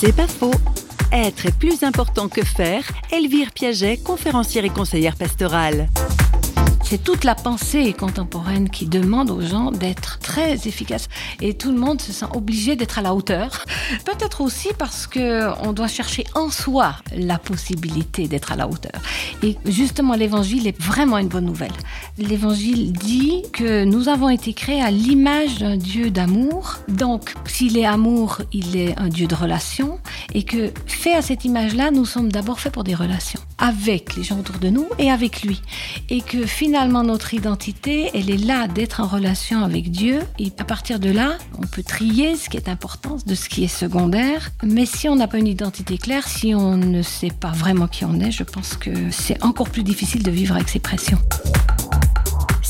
C'est pas faux. Être est plus important que faire. Elvire Piaget, conférencière et conseillère pastorale. C'est toute la pensée contemporaine qui demande aux gens d'être très efficaces. Et tout le monde se sent obligé d'être à la hauteur. Peut-être aussi parce que on doit chercher en soi la possibilité d'être à la hauteur. Et justement, l'évangile est vraiment une bonne nouvelle. L'évangile dit que nous avons été créés à l'image d'un Dieu d'amour. Donc, s'il est amour, il est un Dieu de relation. Et que, fait à cette image-là, nous sommes d'abord faits pour des relations. Avec les gens autour de nous et avec lui. Et que finalement, notre identité, elle est là d'être en relation avec Dieu. Et à partir de là, on peut trier ce qui est important de ce qui est secondaire. Mais si on n'a pas une identité claire, si on ne sait pas vraiment qui on est, je pense que c'est encore plus difficile de vivre avec ces pressions.